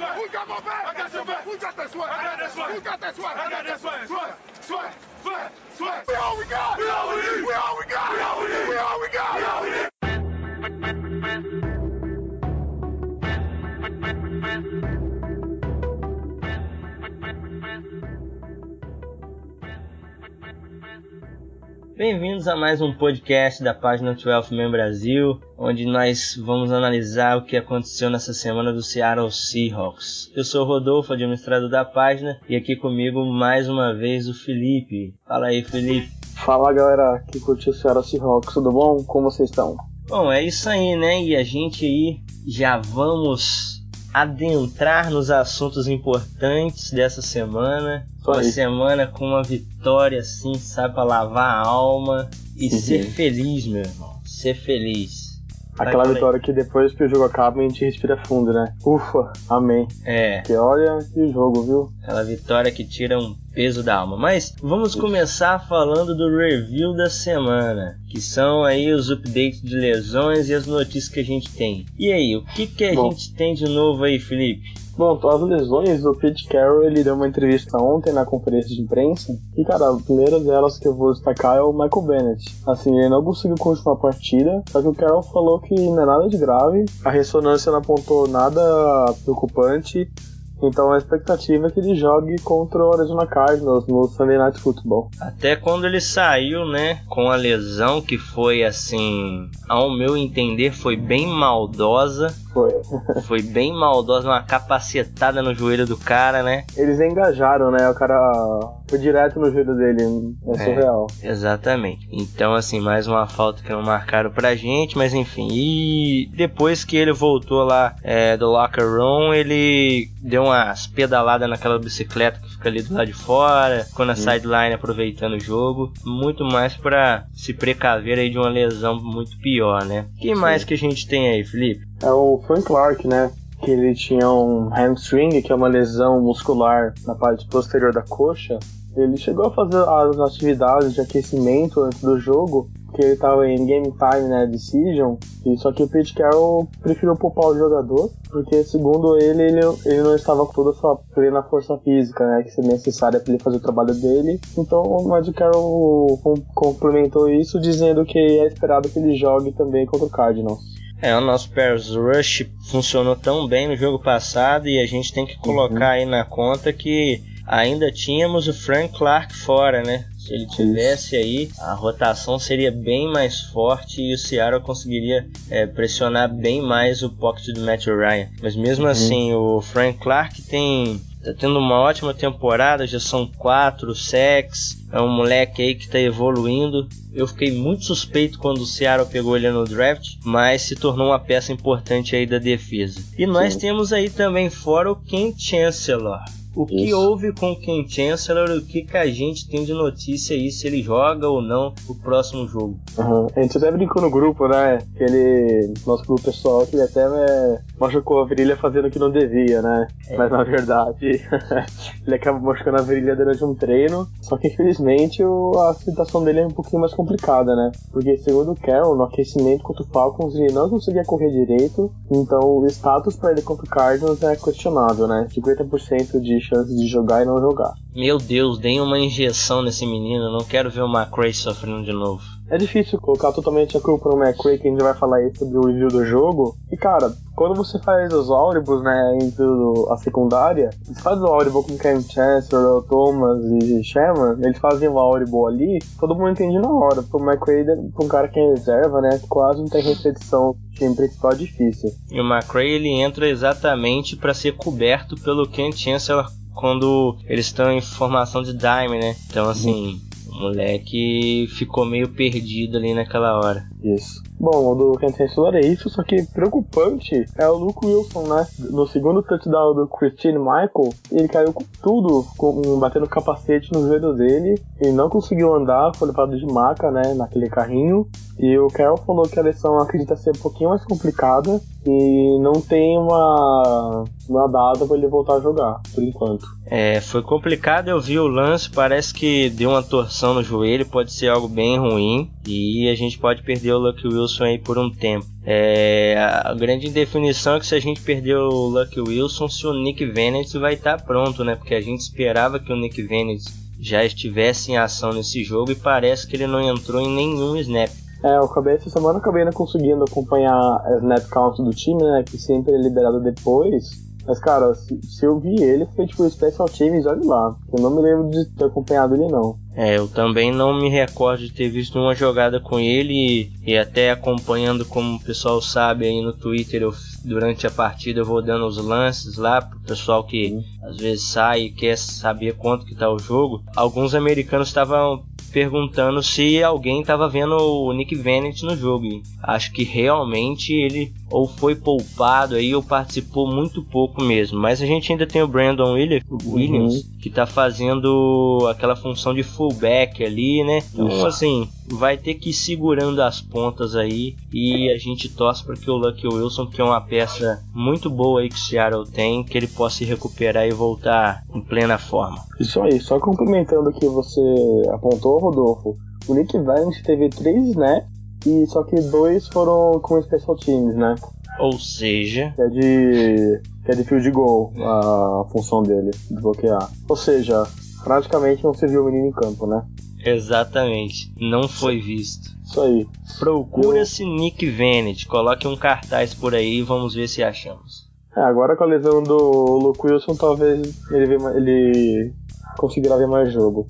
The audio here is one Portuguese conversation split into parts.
Who got my back? I got your back. Who got that sweat? I got that sweat. Who got that sweat? I got that sweat. Sweat, sweat, sweat, sweat. We all we got. We all we need. We all we got. We all we need. We all we got. We all we need. Bem-vindos a mais um podcast da página 12 Man Brasil, onde nós vamos analisar o que aconteceu nessa semana do Seattle Seahawks. Eu sou o Rodolfo, administrador da página, e aqui comigo mais uma vez o Felipe. Fala aí, Felipe. Fala galera que curtiu o Seattle Seahawks, tudo bom? Como vocês estão? Bom, é isso aí, né? E a gente aí já vamos adentrar nos assuntos importantes dessa semana. Uma semana com uma vitória assim, sabe, para lavar a alma e uhum. ser feliz, meu irmão. Ser feliz. Aquela vitória que depois que o jogo acaba a gente respira fundo, né? Ufa, amém. É. Que olha que jogo, viu? Aquela vitória que tira um peso da alma. Mas vamos começar falando do review da semana, que são aí os updates de lesões e as notícias que a gente tem. E aí, o que, que a Bom. gente tem de novo aí, Felipe? Bom, as lesões, o Pete Carroll ele deu uma entrevista ontem na conferência de imprensa. E, cara, a primeira delas que eu vou destacar é o Michael Bennett. Assim, ele não conseguiu continuar a partida, só que o Carroll falou que não é nada de grave, a ressonância não apontou nada preocupante. Então a expectativa é que ele jogue contra o Arizona Cardinals no Sunday Night Football. Até quando ele saiu, né, com a lesão que foi assim, ao meu entender, foi bem maldosa. Foi. foi bem maldosa, uma capacetada no joelho do cara, né? Eles engajaram, né? O cara foi direto no joelho dele. É, é surreal. Exatamente. Então, assim, mais uma falta que não marcaram pra gente, mas enfim. E depois que ele voltou lá é, do locker room, ele deu umas pedaladas naquela bicicleta que fica ali do lado de fora, ficou na sideline aproveitando o jogo. Muito mais para se precaver aí de uma lesão muito pior, né? O que mais que a gente tem aí, Felipe? É o Frank Clark, né? Que ele tinha um hamstring, que é uma lesão muscular na parte posterior da coxa. Ele chegou a fazer as atividades de aquecimento antes do jogo, que ele estava em game time, né, decision, e só que o Pete Carroll preferiu poupar o jogador, porque segundo ele, ele, ele não estava com toda a sua plena força física, né, que seria necessária para ele fazer o trabalho dele. Então o Magic Carroll complementou isso dizendo que é esperado que ele jogue também contra o Cardinals. É, o nosso Paris Rush funcionou tão bem no jogo passado e a gente tem que colocar uhum. aí na conta que ainda tínhamos o Frank Clark fora, né? Se ele tivesse aí, a rotação seria bem mais forte e o Seattle conseguiria é, pressionar bem mais o pocket do Matt Ryan. Mas mesmo uhum. assim, o Frank Clark tem tá tendo uma ótima temporada, já são quatro sacks, é um moleque aí que está evoluindo. Eu fiquei muito suspeito quando o Seattle pegou ele no draft, mas se tornou uma peça importante aí da defesa. E nós Sim. temos aí também fora o Ken Chancellor o que Isso. houve com o Ken Chancellor, o que, que a gente tem de notícia aí, se ele joga ou não o próximo jogo. Uhum. A gente até brincou no grupo, né? Que ele, nosso grupo pessoal, que ele até é, machucou a virilha fazendo o que não devia, né? É. Mas na verdade, ele acaba machucando a virilha durante um treino. Só que infelizmente a situação dele é um pouquinho mais complicada, né? Porque segundo o Carroll, no aquecimento contra o Falcons, ele não conseguia correr direito. Então o status para ele contra o Cardinals é questionável, né? 50% de chance de jogar e não jogar. Meu Deus, deem uma injeção nesse menino, não quero ver o McRae sofrendo de novo. É difícil colocar totalmente a culpa no McRae, que a gente vai falar aí sobre o review do jogo. E cara, quando você faz os áuribos, né, entre a secundária, você faz o áuribo com Ken Chancellor, Thomas e Sherman, eles fazem o áuribo ali, todo mundo entende na hora. Pro pra um cara que é reserva, né, quase não tem repetição time principal é difícil. E o McRae ele entra exatamente para ser coberto pelo Ken Chancellor quando eles estão em formação de dime, né? Então assim, moleque ficou meio perdido ali naquela hora. Isso. Bom, o do Kent Chancellor é isso, só que preocupante é o Luke Wilson, né? No segundo touchdown do Christine Michael, ele caiu com tudo, com, batendo capacete no joelho dele, e não conseguiu andar, foi levado de maca, né? Naquele carrinho. E o Carol falou que a lesão acredita ser um pouquinho mais complicada e não tem uma uma data para ele voltar a jogar, por enquanto. É, foi complicado, eu vi o lance, parece que deu uma torção no joelho, pode ser algo bem ruim e a gente pode perder o Lucky Wilson aí por um tempo. É, a grande definição é que se a gente perder o Lucky Wilson, se o Nick Vennett vai estar tá pronto, né? Porque a gente esperava que o Nick Vennett já estivesse em ação nesse jogo e parece que ele não entrou em nenhum snap. É, eu acabei essa semana acabei não conseguindo acompanhar a snap count do time, né? Que sempre é liberado depois. Mas, cara, se, se, eu vi ele, foi tipo Special Teams, olha lá. Eu não me lembro de ter acompanhado ele, não. É, eu também não me recordo de ter visto uma jogada com ele e, e até acompanhando, como o pessoal sabe aí no Twitter, eu, durante a partida eu vou dando os lances lá pro pessoal que uhum. às vezes sai e quer saber quanto que tá o jogo. Alguns americanos estavam perguntando se alguém estava vendo o Nick Vennett no jogo. Acho que realmente ele ou foi poupado aí ou participou muito pouco mesmo. Mas a gente ainda tem o Brandon Williams, uhum. que está fazendo aquela função de fullback ali, né? Então, assim, vai ter que ir segurando as pontas aí e a gente torce para que o Lucky Wilson, que é uma peça muito boa aí que o Seattle tem, que ele possa se recuperar e voltar em plena forma. Isso aí, só complementando o que você apontou, Rodolfo, o Nick Vance teve três snaps e só que dois foram com special teams, né? Ou seja, que é de que é de field goal a função dele, de bloquear. Ou seja, praticamente não se viu o menino em campo, né? Exatamente, não foi visto. Isso aí. Procura-se. Nick Vennett, coloque um cartaz por aí e vamos ver se achamos. É, agora com a lesão do Luke Wilson, talvez ele, ele conseguirá ver mais jogo.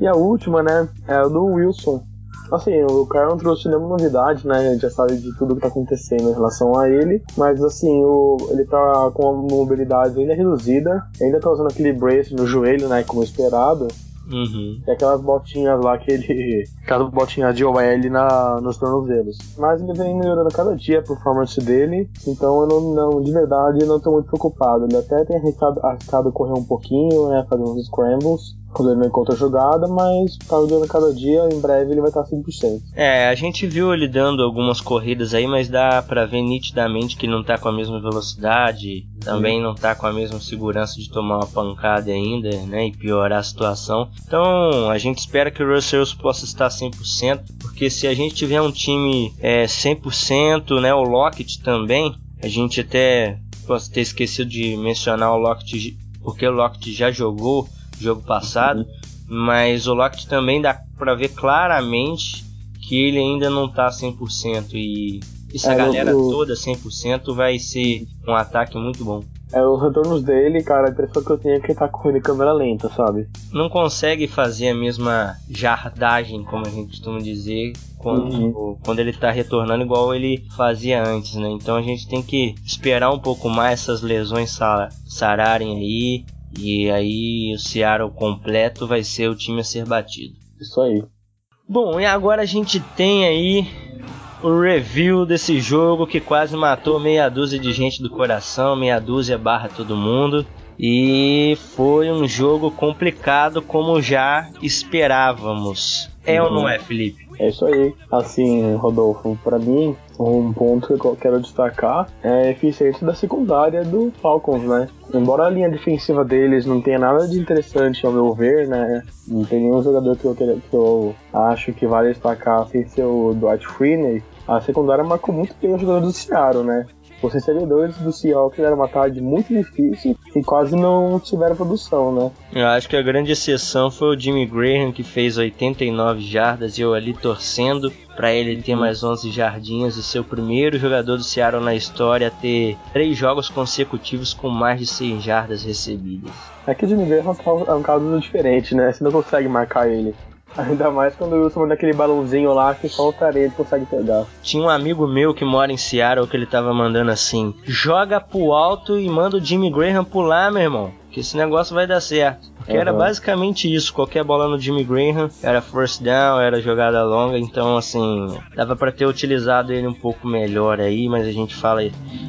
E a última, né, é a do Wilson. Assim, o cara não trouxe nenhuma novidade, né? A gente já sabe de tudo que tá acontecendo em relação a ele. Mas assim, o, ele tá com uma mobilidade ainda reduzida. Ainda tá usando aquele brace no joelho, né? Como esperado. Uhum. E aquelas botinhas lá que ele. Aquelas botinhas de OL na, nos tornozelos. Mas ele vem melhorando cada dia a performance dele. Então eu não, não de verdade, não tô muito preocupado. Ele até tem arriscado, arriscado correr um pouquinho, né? Fazer uns scrambles quando ele não encontra jogada, mas tá jogando cada dia, em breve ele vai estar 100%. É, a gente viu ele dando algumas corridas aí, mas dá pra ver nitidamente que não tá com a mesma velocidade, também não tá com a mesma segurança de tomar uma pancada ainda, né, e piorar a situação. Então, a gente espera que o Russell possa estar 100%, porque se a gente tiver um time é, 100%, né, o Lockett também, a gente até posso ter esquecido de mencionar o Lockett, porque o Lockett já jogou jogo passado, mas o Lockett também dá para ver claramente que ele ainda não tá 100% e essa é, galera toda 100% vai ser um ataque muito bom. É, os retornos dele, cara, a impressão que eu tenho é que ele tá correndo em câmera lenta, sabe? Não consegue fazer a mesma jardagem, como a gente costuma dizer, quando, uhum. quando ele tá retornando igual ele fazia antes, né? Então a gente tem que esperar um pouco mais essas lesões sararem aí e aí o Seattle completo vai ser o time a ser batido. Isso aí. Bom, e agora a gente tem aí o review desse jogo que quase matou meia dúzia de gente do coração, meia dúzia barra todo mundo. E foi um jogo complicado como já esperávamos. É ou não é, Felipe? É isso aí. Assim, Rodolfo, para mim, um ponto que eu quero destacar é a eficiência da secundária do Falcons, né? Embora a linha defensiva deles não tenha nada de interessante ao meu ver, né? Não tem nenhum jogador que eu, que eu acho que vale destacar sem ser o Dwight Freeney. A secundária marcou muito bem o jogador do Seattle, né? Os recebedores do Seahawks era uma tarde muito difícil e quase não tiveram produção, né? Eu acho que a grande exceção foi o Jimmy Graham, que fez 89 jardas e eu ali torcendo para ele ter mais 11 jardinhas e ser o primeiro jogador do Seattle na história a ter três jogos consecutivos com mais de 100 jardas recebidas. É que o Jimmy Graham é um caso diferente, né? Você não consegue marcar ele. Ainda mais quando o Wilson manda aquele balãozinho lá que só o Tarente consegue pegar. Tinha um amigo meu que mora em Seattle que ele tava mandando assim: joga pro alto e manda o Jimmy Graham pular, meu irmão. Que esse negócio vai dar certo. Porque uhum. era basicamente isso. Qualquer bola no Jimmy Graham era first down, era jogada longa. Então, assim, dava para ter utilizado ele um pouco melhor aí. Mas a gente fala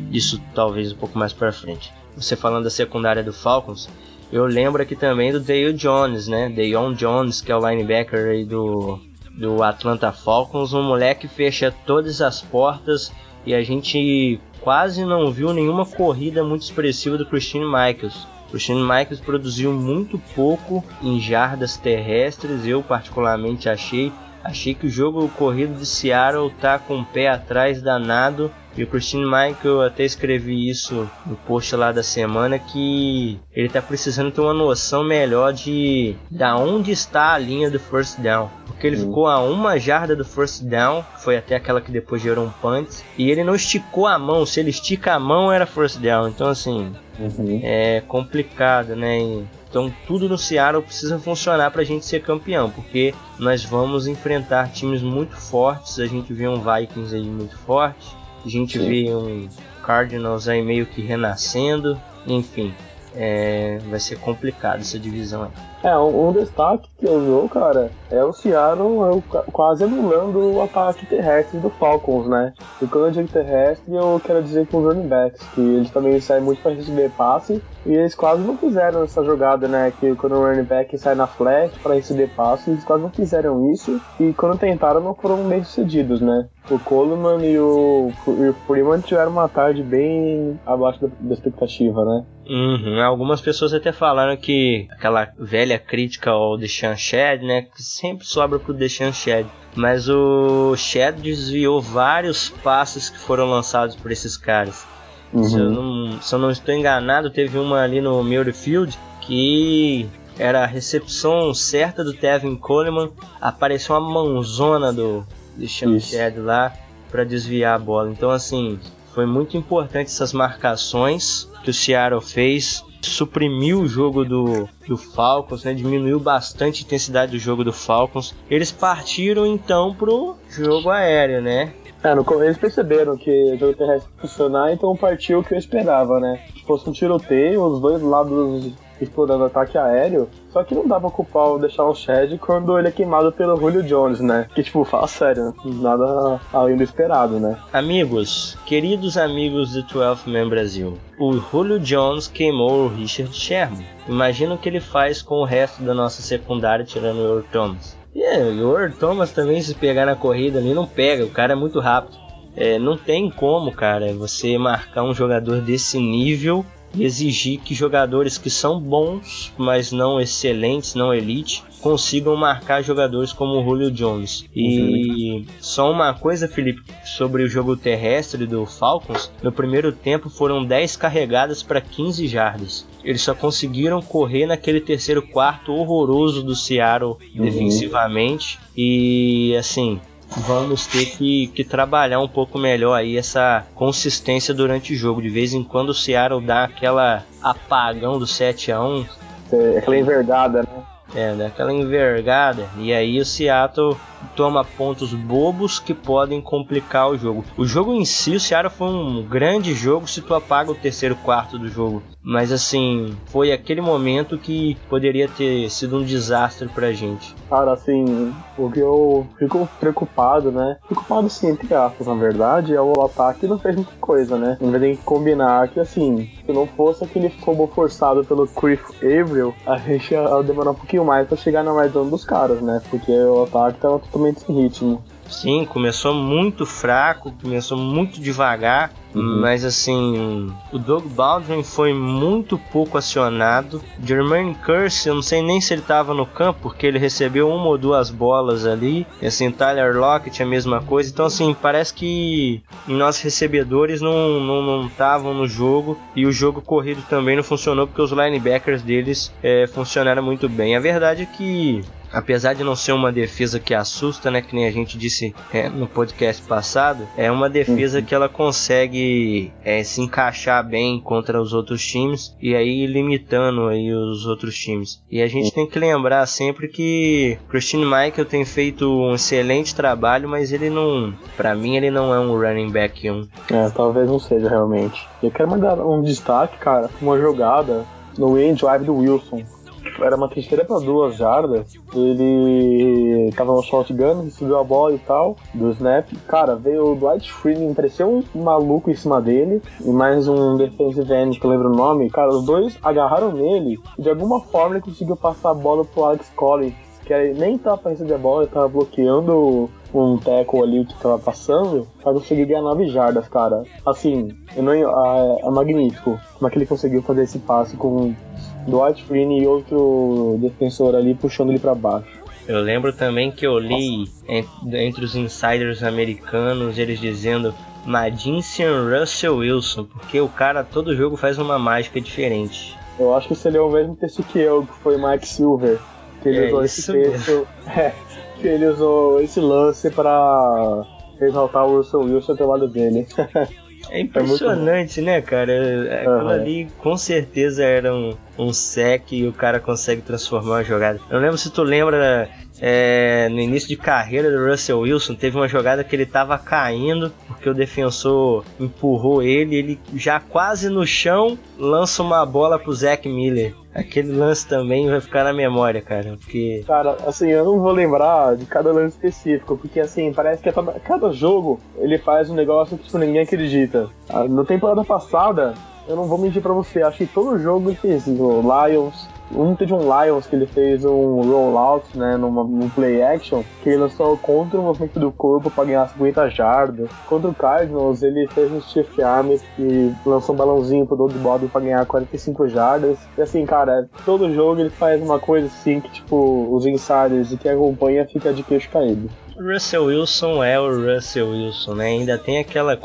disso talvez um pouco mais pra frente. Você falando da secundária do Falcons, eu lembro aqui também do Dale Jones, né? Deion Jones, que é o linebacker aí do, do Atlanta Falcons. Um moleque fecha todas as portas e a gente quase não viu nenhuma corrida muito expressiva do Christine Michaels. Christine Michaels produziu muito pouco em jardas terrestres, eu particularmente achei. Achei que o jogo corrido de Seattle tá com o pé atrás danado e o Christine Michael, até escrevi isso no post lá da semana, que ele tá precisando ter uma noção melhor de da onde está a linha do first down. Porque ele uhum. ficou a uma jarda do first down, foi até aquela que depois gerou um punt, e ele não esticou a mão. Se ele estica a mão, era first down. Então, assim, uhum. é complicado, né? Então tudo no Seattle precisa funcionar para a gente ser campeão, porque nós vamos enfrentar times muito fortes. A gente vê um Vikings aí muito forte, a gente Sim. vê um Cardinals aí meio que renascendo, enfim, é, vai ser complicado essa divisão aí. É, um, um, destaque que eu vi, cara, é o Seattle quase anulando o ataque terrestre do Falcons, né? E quando eu digo terrestre, eu quero dizer com os running backs, que eles também saem muito para receber passe, e eles quase não fizeram essa jogada, né? Que quando o running back sai na flat para receber passe, eles quase não fizeram isso, e quando tentaram não foram bem sucedidos, né? O Coleman e o, e o Freeman tiveram uma tarde bem abaixo da, da expectativa, né? Uhum. Algumas pessoas até falaram que aquela velha crítica ao Deshaun Shed, né, que sempre sobra pro Deshaun Shed, mas o Shed desviou vários passes que foram lançados por esses caras. Uhum. Se, eu não, se eu não estou enganado, teve uma ali no Field que era a recepção certa do Tevin Coleman, apareceu uma mãozona do Deshaun Shed lá para desviar a bola. Então assim, foi muito importante essas marcações que o Seattle fez suprimiu o jogo do, do Falcons, né? diminuiu bastante a intensidade do jogo do Falcons. Eles partiram então pro jogo aéreo, né? É, no, eles perceberam que o jogo terrestre funcionar, então partiu o que eu esperava, né? Se fosse um tiroteio, os dois lados explorando ataque aéreo. Só que não dá pra culpar o deixar o Shed quando ele é queimado pelo Julio Jones, né? Que, tipo, fala sério, nada além do esperado, né? Amigos, queridos amigos do 12 Man Brasil, o Julio Jones queimou o Richard Sherman. Imagina o que ele faz com o resto da nossa secundária, tirando o Thomas. E é, o Earl Thomas também, se pegar na corrida ali, não pega, o cara é muito rápido. É, não tem como, cara, você marcar um jogador desse nível exigir que jogadores que são bons, mas não excelentes, não elite, consigam marcar jogadores como o Julio Jones. E uhum. só uma coisa, Felipe, sobre o jogo terrestre do Falcons: no primeiro tempo foram 10 carregadas para 15 jardas. Eles só conseguiram correr naquele terceiro quarto horroroso do Seattle uhum. defensivamente. E assim, vamos ter que, que, trabalhar um pouco melhor aí essa consistência durante o jogo. De vez em quando o Seattle dá aquela apagão do 7 a 1 é, Aquela envergada, né? É, daquela envergada. E aí o Seattle toma pontos bobos que podem complicar o jogo. O jogo em si, o Seattle foi um grande jogo se tu apaga o terceiro quarto do jogo. Mas assim, foi aquele momento que poderia ter sido um desastre pra gente. Cara, assim, o que eu fico preocupado, né? Preocupado sim, entre aspas, na verdade, é o ataque não fez muita coisa, né? A gente tem que combinar que, assim, se não fosse aquele combo forçado pelo Chris Avril, a gente ia demorar um pouquinho mais pra chegar na mais dos caras, né? Porque o ataque tava totalmente sem ritmo. Sim, começou muito fraco, começou muito devagar, uhum. mas assim, o Doug Baldwin foi muito pouco acionado. Jermaine Curse, eu não sei nem se ele estava no campo, porque ele recebeu uma ou duas bolas ali. E assim, Tyler Lockett a mesma coisa. Então assim, parece que nossos recebedores não estavam não, não no jogo e o jogo corrido também não funcionou porque os linebackers deles é, funcionaram muito bem. A verdade é que apesar de não ser uma defesa que assusta, né, que nem a gente disse é, no podcast passado, é uma defesa uhum. que ela consegue é, se encaixar bem contra os outros times e aí limitando aí os outros times. E a gente tem que lembrar sempre que Christine Michael tem feito um excelente trabalho, mas ele não, para mim ele não é um running back 1. É, talvez não seja realmente. Eu quero mandar um destaque, cara, uma jogada no end drive do Wilson era uma terceira para duas jardas. Ele tava no shotgun, recebeu a bola e tal, do snap. Cara, veio o Dwight Freeman, pareceu um maluco em cima dele, e mais um defensive end que eu lembro o nome. Cara, os dois agarraram nele e de alguma forma ele conseguiu passar a bola pro Alex Collins que nem tava pra receber a bola, ele tava bloqueando um tackle ali que tava passando pra conseguir ganhar 9 jardas, cara. Assim, eu não, é, é magnífico como é que ele conseguiu fazer esse passe com Dwight Freeney e outro defensor ali puxando ele para baixo. Eu lembro também que eu li entre os insiders americanos eles dizendo Madinsian Russell Wilson, porque o cara todo jogo faz uma mágica diferente. Eu acho que você leu o mesmo texto que eu, que foi Mike Silver, que ele é usou esse texto, é, que ele usou esse lance para exaltar o Russell Wilson ao lado dele. É impressionante, é né, cara? Aquilo uhum. ali com certeza era um, um sec e o cara consegue transformar uma jogada. Eu lembro se tu lembra é, no início de carreira do Russell Wilson, teve uma jogada que ele tava caindo porque o defensor empurrou ele, ele já quase no chão lança uma bola pro Zack Miller. Aquele lance também vai ficar na memória, cara, porque... Cara, assim, eu não vou lembrar de cada lance específico, porque assim, parece que cada, cada jogo ele faz um negócio que tipo, ninguém acredita. Ah, na temporada passada, eu não vou mentir pra você, acho que todo jogo ele fez, o Lions, um teve um Lions que ele fez um rollout, né, numa, num play action, que ele lançou contra o movimento do corpo para ganhar 50 jardas. Contra o Cardinals, ele fez um shift arm e lançou um balãozinho pro Doug Bob para ganhar 45 jardas. E assim, cara, todo jogo ele faz uma coisa assim que, tipo, os insiders e quem acompanha fica de queixo caído. Russell Wilson é o Russell Wilson, né? Ainda tem aquela,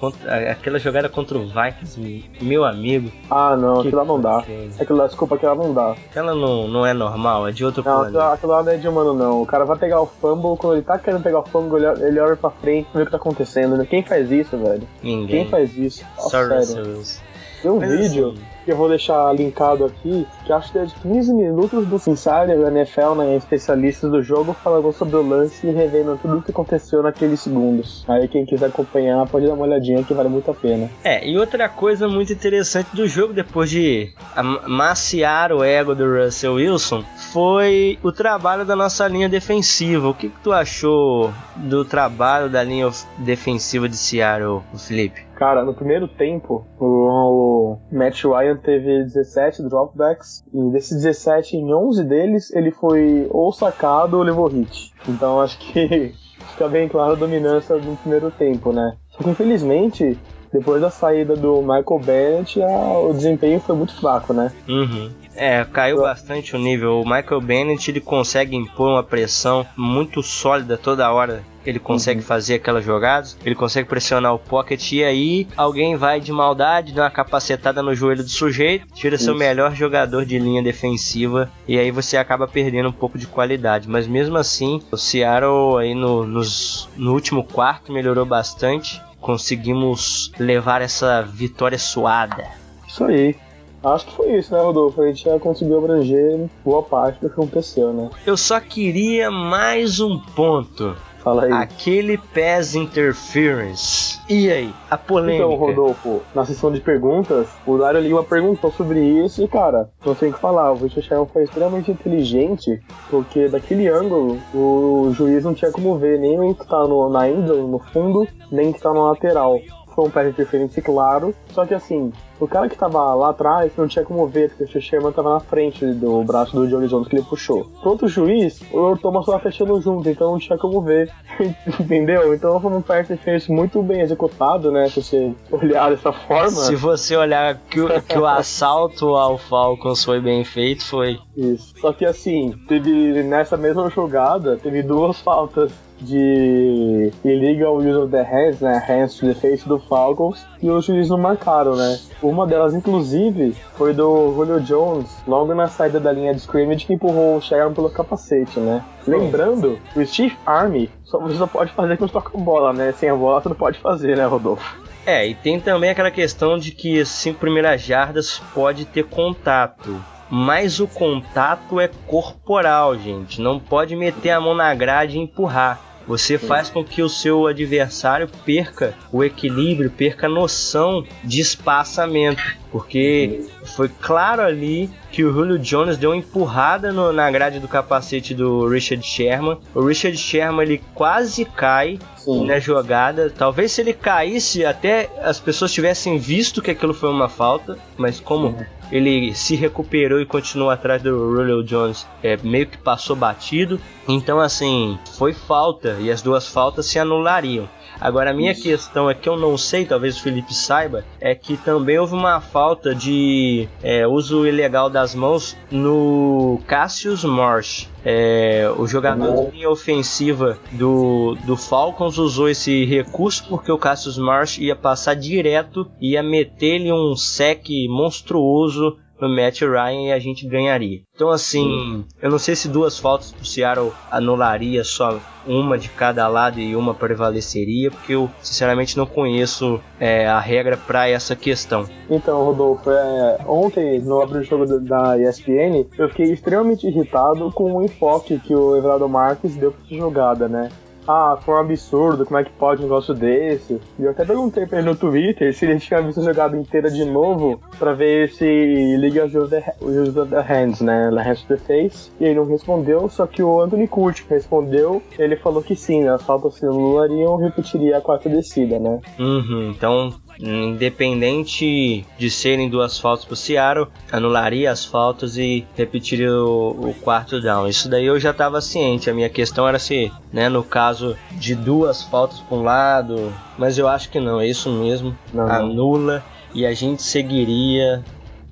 aquela jogada contra o Vikings, meu amigo. Ah, não, aquilo lá não dá. Aquilo desculpa, aquilo lá não dá. Aquela não, não é normal, é de outro não, planeta. Não, aquilo lá não é de humano, não. O cara vai pegar o fumble, quando ele tá querendo pegar o fumble, ele, olha pra frente vê o que tá acontecendo. Quem faz isso, velho? Ninguém. Quem faz isso? Só sério. Russell Wilson. Tem um Mas vídeo assim... que eu vou deixar linkado aqui, que acho que é de 15 minutos do Insider, o NFL, né, especialistas do jogo, falando sobre o lance e revendo tudo o que aconteceu naqueles segundos. Aí quem quiser acompanhar pode dar uma olhadinha que vale muito a pena. É, e outra coisa muito interessante do jogo, depois de amaciar o ego do Russell Wilson, foi o trabalho da nossa linha defensiva. O que, que tu achou do trabalho da linha defensiva de Seattle, Felipe? Cara, no primeiro tempo, o, Matt Ryan teve 17 dropbacks, e desses 17, em 11 deles, ele foi ou sacado ou levou hit. Então acho que fica bem claro a dominância no primeiro tempo, né? Só que infelizmente, depois da saída do Michael Bennett, a, o desempenho foi muito fraco, né? Uhum. É, caiu bastante o nível. O Michael Bennett ele consegue impor uma pressão muito sólida toda hora. Ele consegue uhum. fazer aquelas jogadas, ele consegue pressionar o pocket e aí alguém vai de maldade, dá uma capacetada no joelho do sujeito, tira Isso. seu melhor jogador de linha defensiva e aí você acaba perdendo um pouco de qualidade. Mas mesmo assim, o Seattle aí no, nos, no último quarto melhorou bastante. Conseguimos levar essa vitória suada. Isso aí. Acho que foi isso, né, Rodolfo? A gente já conseguiu abranger boa parte do que aconteceu, né? Eu só queria mais um ponto. Fala aí. Aquele PES Interference. E aí? A polêmica. Então, Rodolfo, na sessão de perguntas, o Dário Lima perguntou sobre isso e, cara, não tem o que falar. O Richard Sherman foi extremamente inteligente, porque daquele ângulo, o juiz não tinha como ver nem o que tá no, na endzone, no fundo, nem o que tá na lateral foi um pé de interferência, claro. Só que assim, o cara que tava lá atrás não tinha como ver, porque o Sherman tava na frente do braço do Johnny Jones que ele puxou. Pro outro juiz, o Thomas tava fechando junto, então não tinha como ver. Entendeu? Então foi um de interferência muito bem executado, né? Se você olhar dessa forma. Se você olhar que o, que o assalto ao Falcons foi bem feito, foi. Isso. Só que assim, teve nessa mesma jogada, teve duas faltas de illegal use of the hands, né, hands to the face do Falcons, e os juízes não marcaram, né. Uma delas, inclusive, foi do Julio Jones, logo na saída da linha de scrimmage, que empurrou o Sharon pelo capacete, né. Lembrando, o Steve Army só, você só pode fazer quando toca bola, né, sem a bola você não pode fazer, né, Rodolfo. É, e tem também aquela questão de que cinco primeiras jardas pode ter contato mas o contato é corporal, gente. Não pode meter a mão na grade e empurrar. Você faz com que o seu adversário perca o equilíbrio, perca a noção de espaçamento. Porque foi claro ali que o Julio Jones deu uma empurrada no, na grade do capacete do Richard Sherman. O Richard Sherman ele quase cai, Sim. na jogada. Talvez se ele caísse, até as pessoas tivessem visto que aquilo foi uma falta, mas como ele se recuperou e continuou atrás do Julio Jones, é, meio que passou batido. Então, assim, foi falta e as duas faltas se anulariam. Agora, a minha Isso. questão é que eu não sei, talvez o Felipe saiba, é que também houve uma falta de é, uso ilegal das mãos no Cassius Marsh. É, o jogador de linha ofensiva do, do Falcons usou esse recurso porque o Cassius Marsh ia passar direto, ia meter-lhe um sec monstruoso no Matt Ryan e a gente ganharia. Então, assim, eu não sei se duas faltas pro Seattle anularia só uma de cada lado e uma prevaleceria, porque eu sinceramente não conheço é, a regra para essa questão. Então, Rodolfo, é, ontem no abrir jogo da ESPN, eu fiquei extremamente irritado com o enfoque que o Everaldo Marques deu para essa jogada, né? Ah, foi um absurdo, como é que pode um negócio desse? E eu até perguntei pra ele no Twitter se ele tinha visto a jogada inteira de novo pra ver se liga the, use the hands, né? The hands to the face. E ele não respondeu, só que o Anthony Curti respondeu, ele falou que sim, as faltas se anulariam repetiria a quarta descida, né? Uhum, então independente de serem duas faltas para o Seattle, anularia as faltas e repetiria o, o, quarto down. Isso daí eu já estava ciente. A minha questão era se, né, no caso de duas faltas para um lado, mas eu acho que não, é isso mesmo, não, anula e a gente seguiria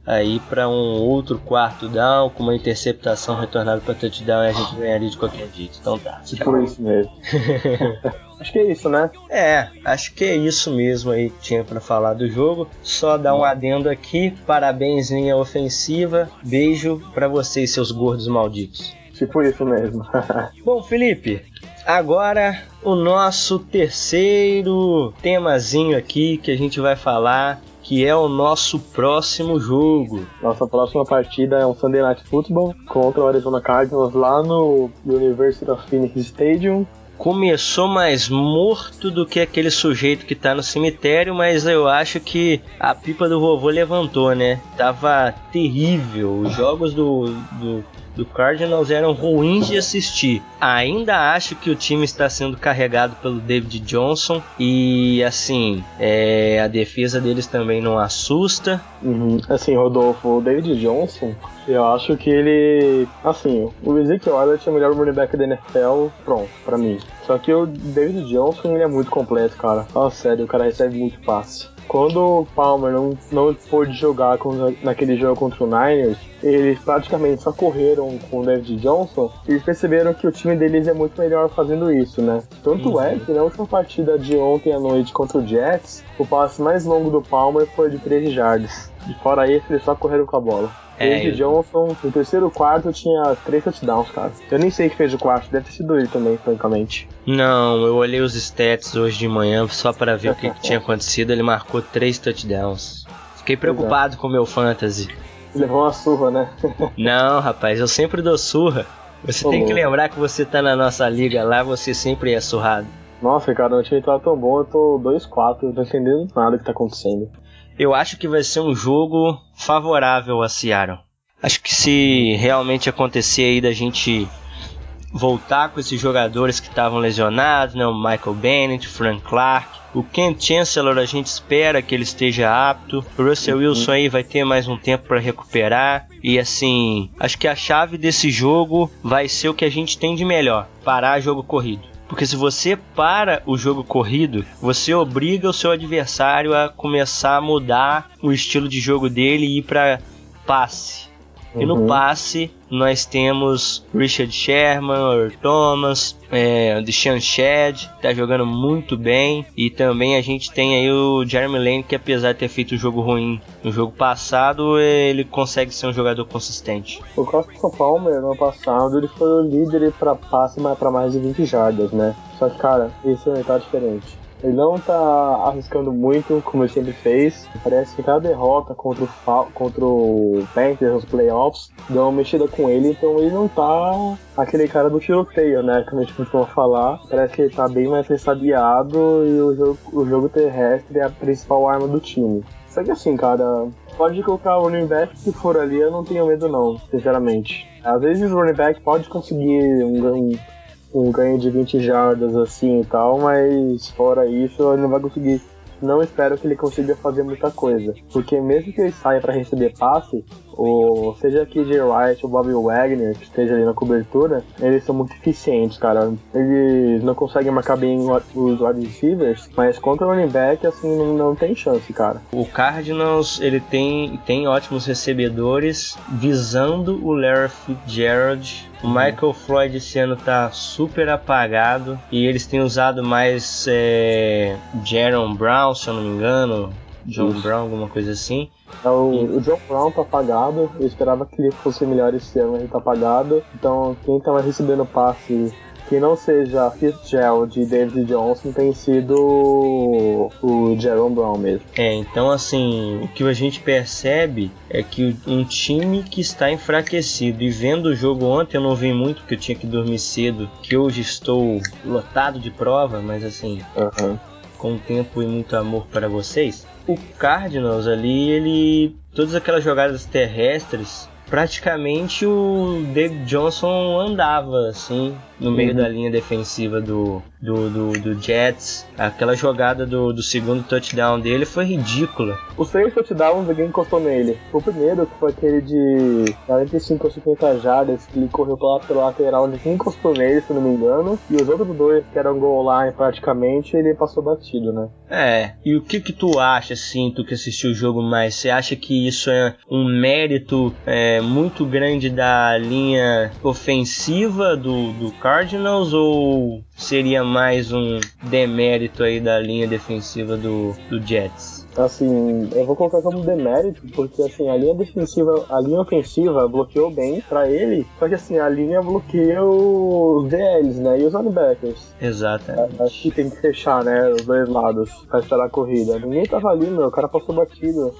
aí para um outro quarto down com uma interceptação retornada para touchdown e a gente ganharia de qualquer jeito. Então tá. Por isso mesmo. Acho que é isso, né? É, acho que é isso mesmo aí que tinha para falar do jogo. Só dar um adendo aqui. Parabéns, linha ofensiva. Beijo para vocês, seus gordos malditos. Tipo isso mesmo. Bom, Felipe, agora o nosso terceiro temazinho aqui que a gente vai falar que é o nosso próximo jogo. Nossa próxima partida é um Sunday Night Football contra o Arizona Cardinals lá no University of Phoenix Stadium começou mais morto do que aquele sujeito que tá no cemitério, mas eu acho que a pipa do vovô levantou, né? Tava terrível. Os jogos do, do do Cardinals eram ruins de assistir. Ainda acho que o time está sendo carregado pelo David Johnson e assim é, a defesa deles também não assusta. Uhum. Assim, Rodolfo, o David Johnson, eu acho que ele, assim, o Ezekiel Elliott é o melhor running back da NFL, pronto, para mim. Só que o David Johnson ele é muito completo, cara. Fala sério, o cara recebe muito passe. Quando o Palmer não, não pôde jogar com, naquele jogo contra o Niners, eles praticamente só correram com o David Johnson e perceberam que o time deles é muito melhor fazendo isso, né? Tanto uhum. é que na última partida de ontem à noite contra o Jets, o passe mais longo do Palmer foi de 13 jardas. E fora isso, eles só correram com a bola. É, David Johnson, no terceiro quarto, tinha três touchdowns, cara. Eu nem sei que fez o quarto, deve ter sido ele também, francamente. Não, eu olhei os stats hoje de manhã só para ver o que, que, tinha acontecido. Ele marcou três touchdowns. Fiquei preocupado com o meu fantasy. Levou uma surra, né? Não, rapaz, eu sempre dou surra. Você Pô, tem que lembrar que você tá na nossa liga lá, você sempre é surrado. Nossa, cara, o time tá tão bom, eu tô 2-4, não tô entendendo nada que tá acontecendo eu acho que vai ser um jogo favorável a Seattle. Acho que se realmente acontecer aí da gente voltar com esses jogadores que estavam lesionados, né, o Michael Bennett, o Frank Clark, o Ken Chancellor a gente espera que ele esteja apto. O Russell uhum. Wilson aí vai ter mais um tempo para recuperar. E assim, acho que a chave desse jogo vai ser o que a gente tem de melhor: parar jogo corrido. Porque se você para o jogo corrido, você obriga o seu adversário a começar a mudar o estilo de jogo dele e ir para passe. Uhum. E no passe nós temos Richard Sherman, Earl Thomas, é, Deshaun Shedd, tá jogando muito bem. E também a gente tem aí o Jeremy Lane, que apesar de ter feito um jogo ruim no jogo passado, ele consegue ser um jogador consistente. O Costa Palmer, no ano passado, ele foi o líder para passe para mais de 20 jardas, né? Só que, cara, esse ano tá diferente. Ele não tá arriscando muito, como ele sempre fez. Parece que cada derrota contra o, contra o Panthers nos playoffs deu uma mexida com ele, então ele não tá aquele cara do tiroteio, né? Como a gente costuma falar. Parece que ele tá bem mais ressabiado e o jogo, o jogo terrestre é a principal arma do time. Só que assim, cara, pode colocar o running back que for ali, eu não tenho medo não, sinceramente. Às vezes o running back pode conseguir um, um um ganho de 20 jardas assim e tal, mas fora isso ele não vai conseguir não espero que ele consiga fazer muita coisa. Porque mesmo que ele saia para receber passe, ou seja KJ Wright ou Bobby Wagner, que esteja ali na cobertura, eles são muito eficientes, cara. Eles não conseguem marcar bem os wide receivers, mas contra o running back, assim, não, não tem chance, cara. O Cardinals, ele tem, tem ótimos recebedores visando o Larry Fitzgerald o Michael Floyd esse ano tá super apagado e eles têm usado mais é, Jaron Brown, se eu não me engano, John Isso. Brown, alguma coisa assim. É, o, o, John Brown tá apagado, eu esperava que ele fosse melhor esse ano, mas ele tá apagado. Então quem tá recebendo passe que não seja Fitzgerald e David Johnson tem sido o Jaron Brown mesmo. É, então assim, o que a gente percebe é que um time que está enfraquecido e vendo o jogo ontem eu não vi muito porque eu tinha que dormir cedo, que hoje estou lotado de prova, mas assim, uhum. com tempo e muito amor para vocês. O Cardinals ali, ele todas aquelas jogadas terrestres praticamente o David Johnson andava assim no meio uhum. da linha defensiva do, do, do, do, Jets. Aquela jogada do, do segundo touchdown dele foi ridícula. Os três touchdowns ninguém encostou nele. O primeiro que foi aquele de 45 ou 50 jardas que ele correu pela, pela lateral, ninguém encostou nele, se não me engano. E os outros dois que eram goal line praticamente, ele passou batido, né? É, e o que que tu acha, assim, tu que assistiu o jogo mais? Você acha que isso é um mérito é, muito grande da linha ofensiva do, do Cardinals ou seria mais um demérito aí da linha defensiva do, do Jets? Assim, eu vou colocar como demérito, porque assim, a linha defensiva, a linha ofensiva bloqueou bem para ele, só que assim, a linha bloqueia os DLs, né? E os linebackers. Exato. Acho que tem que fechar, né? Os dois lados, pra esperar a corrida. Ninguém tava ali, meu, o cara passou batido.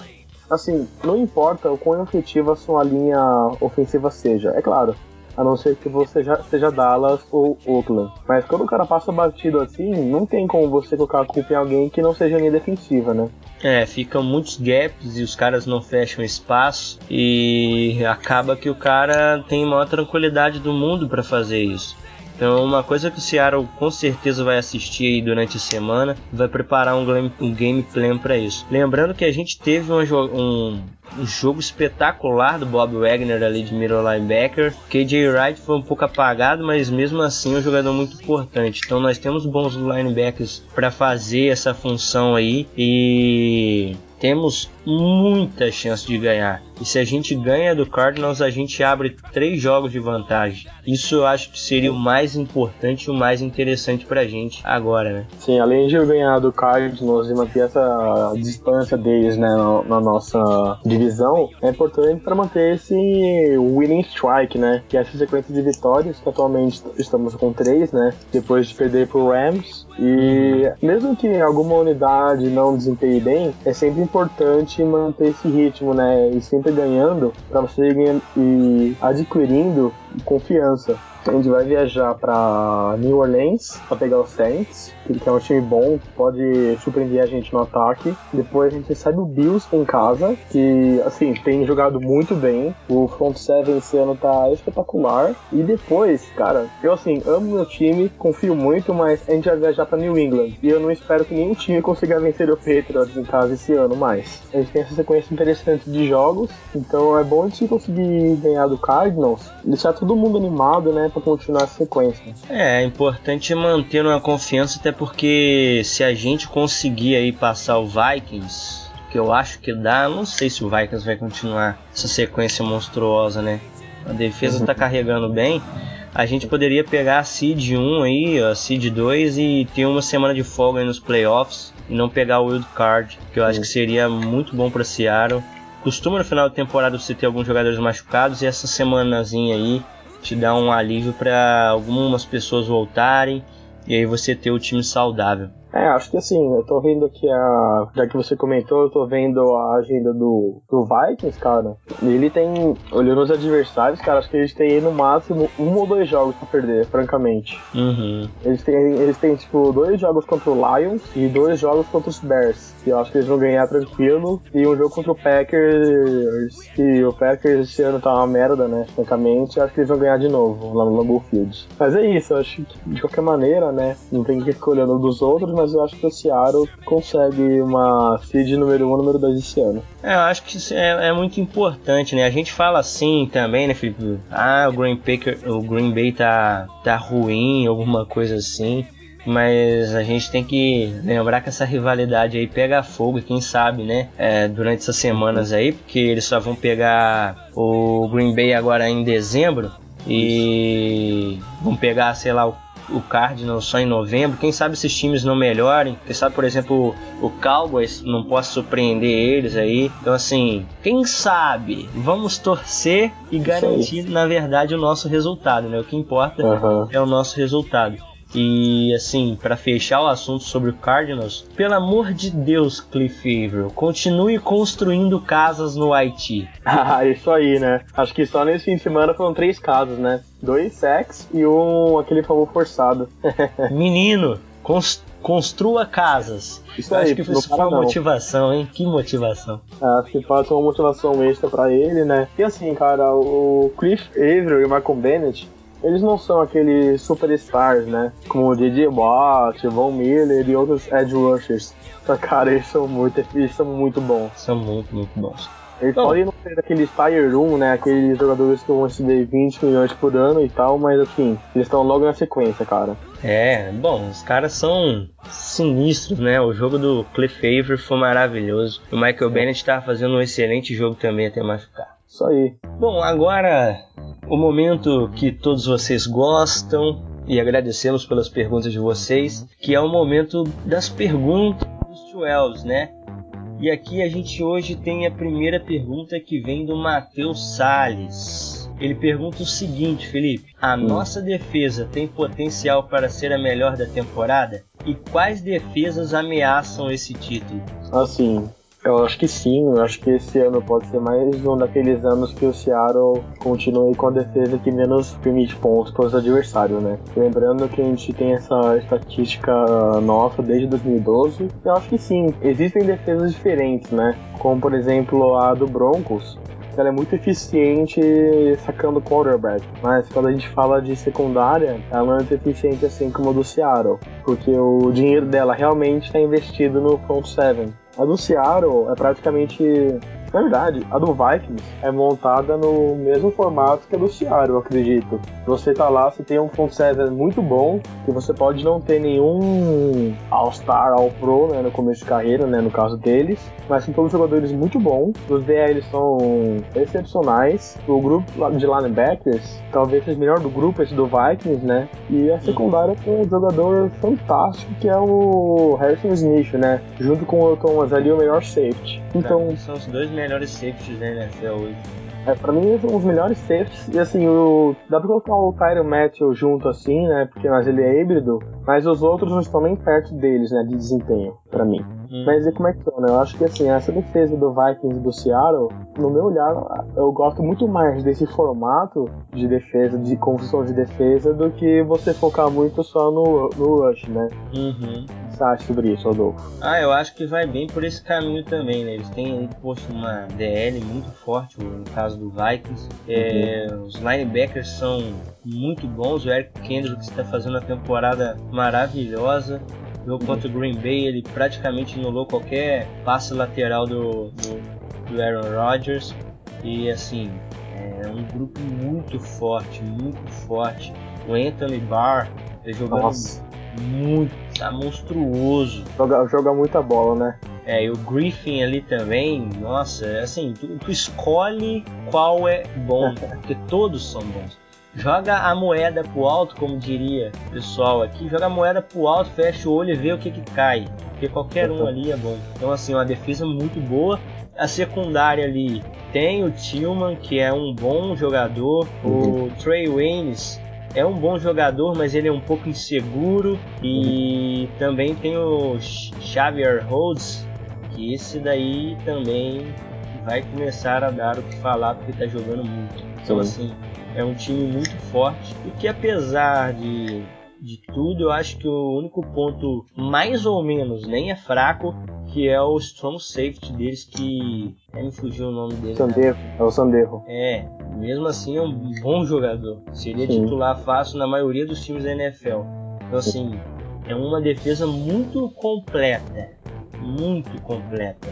Assim, não importa o quão efetiva a sua linha ofensiva seja. É claro, a não ser que você já seja Dallas ou Oakland. Mas quando o cara passa batido assim, não tem como você colocar a culpa em alguém que não seja linha defensiva, né? É, ficam muitos gaps e os caras não fecham espaço e acaba que o cara tem a maior tranquilidade do mundo para fazer isso. Então, uma coisa que o Seattle com certeza vai assistir durante a semana, vai preparar um game, um game plan para isso. Lembrando que a gente teve um, um, um jogo espetacular do Bob Wagner ali de middle linebacker. KJ Wright foi um pouco apagado, mas mesmo assim é um jogador muito importante. Então nós temos bons linebackers para fazer essa função aí e temos muita chance de ganhar. E se a gente ganha do Cardinals, a gente abre três jogos de vantagem. Isso eu acho que seria o mais importante e o mais interessante pra gente agora, né? Sim, além de ganhar do Cardinals e manter essa distância deles, né, na, na nossa divisão, é importante para manter esse winning strike, né? Que é essa sequência de vitórias, que atualmente estamos com três, né? Depois de perder pro Rams. E mesmo que alguma unidade não desempenhe bem, é sempre importante manter esse ritmo, né? E sempre ganhando para você ir adquirindo confiança. A gente vai viajar para New Orleans para pegar os Saints, que é um time bom, pode surpreender a gente no ataque. Depois a gente recebe o Bills em casa, que assim tem jogado muito bem. O front seven esse ano tá espetacular. E depois, cara, eu assim amo meu time, confio muito, mas a gente vai viajar para New England e eu não espero que nenhum time consiga vencer o Patriots em casa esse ano mais. A gente tem essa sequência interessante de jogos, então é bom a gente conseguir ganhar do Cardinals, deixar todo mundo animado, né? para continuar a sequência. É, é importante manter uma confiança, até porque se a gente conseguir aí passar o Vikings, que eu acho que dá, não sei se o Vikings vai continuar essa sequência monstruosa, né? A defesa está uhum. carregando bem. A gente poderia pegar a Seed 1 aí, a Seed 2 e ter uma semana de folga nos playoffs e não pegar o Wild Card, que eu acho que seria muito bom para Seattle. Costuma no final da temporada você ter alguns jogadores machucados e essa semanazinha aí te dá um alívio para algumas pessoas voltarem e aí você ter o time saudável. É, acho que assim, eu tô vendo aqui a. Já que você comentou, eu tô vendo a agenda do, do Vikings, cara. Ele tem. Olhando os adversários, cara, acho que eles têm no máximo um ou dois jogos pra perder, francamente. Uhum. Eles têm, eles têm, tipo, dois jogos contra o Lions e dois jogos contra os Bears. Que eu acho que eles vão ganhar tranquilo. E um jogo contra o Packers. Que o Packers esse ano tá uma merda, né? Francamente, acho que eles vão ganhar de novo lá no Lambeau Field. Mas é isso, eu acho que de qualquer maneira, né? Não tem que ficar olhando dos outros, mas eu acho que o Seattle consegue uma seed número 1 um, número 2 esse ano. É, eu acho que isso é, é, muito importante, né? A gente fala assim também, né, Felipe? Ah, o Green, o Green Bay tá, tá ruim, alguma coisa assim. Mas a gente tem que lembrar que essa rivalidade aí pega fogo, quem sabe, né? É, durante essas semanas aí, porque eles só vão pegar o Green Bay agora em dezembro e vão pegar, sei lá, o o Cardinals só em novembro. Quem sabe esses times não melhorem. Quem sabe, por exemplo, o Cowboys não possa surpreender eles aí. Então, assim, quem sabe? Vamos torcer e garantir, na verdade, o nosso resultado, né? O que importa uhum. é o nosso resultado. E assim, para fechar o assunto sobre o Cardinals, pelo amor de Deus, Cliff Averill, continue construindo casas no Haiti. Ah, isso aí, né? Acho que só nesse fim de semana foram três casas, né? Dois sex e um aquele favor forçado. Menino, construa casas. Isso aí, acho que isso foi uma motivação, hein? Que motivação. É, acho que pode ser uma motivação extra para ele, né? E assim, cara, o Cliff Averill e o Michael Bennett eles não são aqueles superstars, né? Como o DJ Watt, Von Miller e outros edge rushers. Então, cara, eles são muito, eles são muito bons. São muito, muito bons. Eles Bom, podem não ser aqueles Tier 1, né? Aqueles jogadores que vão receber 20 milhões por ano e tal, mas assim, eles estão logo na sequência, cara. É, bom, os caras são sinistros, né? O jogo do Cliff Favor foi maravilhoso. O Michael Bennett estava fazendo um excelente jogo também até machucar. Isso aí. Bom, agora o momento que todos vocês gostam e agradecemos pelas perguntas de vocês, que é o momento das perguntas dos 12, né? E aqui a gente hoje tem a primeira pergunta que vem do Matheus Sales. Ele pergunta o seguinte, Felipe: A hum. nossa defesa tem potencial para ser a melhor da temporada? E quais defesas ameaçam esse título? Assim, eu acho que sim, eu acho que esse ano pode ser mais um daqueles anos que o Seattle continue com a defesa que menos permite pontos para os adversários, né? Lembrando que a gente tem essa estatística nossa desde 2012, eu acho que sim, existem defesas diferentes, né? Como por exemplo a do Broncos, ela é muito eficiente sacando quarterback, mas quando a gente fala de secundária, ela não é tão eficiente assim como a do Seattle, porque o dinheiro dela realmente está investido no front seven. A do Seattle é praticamente na verdade, a do Vikings é montada no mesmo formato que a do Seattle, eu acredito. Você tá lá, você tem um front seven muito bom, que você pode não ter nenhum All-Star, All-Pro, né, no começo de carreira, né, no caso deles, mas são todos jogadores muito bons. Os DLs são excepcionais. O grupo de linebackers, talvez seja o melhor do grupo, esse do Vikings, né, e a secundária tem um jogador fantástico, que é o Harrison Smith, né, junto com o Thomas ali, o melhor safety. Então, são os dois melhores safeties da NFL hoje. É, pra mim são os melhores safeties. E assim, o, dá pra colocar o Tyron Matthew junto assim, né? Porque mas ele é híbrido. Mas os outros não estão nem perto deles, né? De desempenho, para mim. Hum. Mas e como é que são, né? Eu acho que assim, essa defesa do Vikings e do Seattle, no meu olhar, eu gosto muito mais desse formato de defesa, de construção de defesa, do que você focar muito só no, no rush, né? Uhum você acha sobre isso, Adolfo? Ah, eu acho que vai bem por esse caminho também, né? Eles têm posto uma DL muito forte, no caso do Vikings. É, uhum. Os linebackers são muito bons. O Eric Kendrick está fazendo uma temporada maravilhosa. Jogo contra o Green Bay, ele praticamente anulou qualquer passe lateral do, do, do Aaron Rodgers. E assim, é um grupo muito forte, muito forte. O Anthony Barr tá jogando Nossa muito, tá monstruoso. Joga, joga muita bola, né? É, e o Griffin ali também, nossa, é assim, tu, tu escolhe qual é bom, porque todos são bons. Joga a moeda pro alto, como diria o pessoal aqui, joga a moeda pro alto, fecha o olho e vê o que que cai. Porque qualquer um ali é bom. Então assim, uma defesa muito boa. A secundária ali tem o Tillman, que é um bom jogador. Uhum. O Trey Waynes é um bom jogador, mas ele é um pouco inseguro. E também tem o Xavier Rhodes, que esse daí também vai começar a dar o que falar porque está jogando muito. Então, assim, é um time muito forte e que apesar de de tudo, eu acho que o único ponto mais ou menos nem é fraco, que é o strong safety deles, que é, me fugiu o nome dele. Sanderro, né? é o Sanderro. É, mesmo assim é um bom jogador. Seria Sim. titular fácil na maioria dos times da NFL. Então assim, é uma defesa muito completa, muito completa.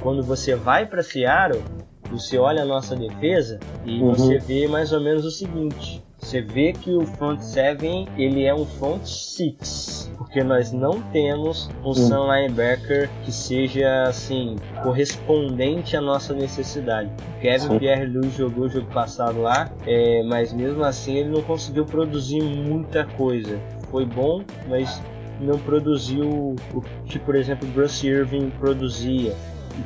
Quando você vai para Seattle, você olha a nossa defesa e uhum. você vê mais ou menos o seguinte: você vê que o front seven ele é um front six, porque nós não temos um Sam linebacker que seja assim correspondente à nossa necessidade. O Kevin Pierre-Louis jogou o jogo passado lá, é, mas mesmo assim ele não conseguiu produzir muita coisa. Foi bom, mas não produziu o que, por exemplo, Bruce Irving produzia.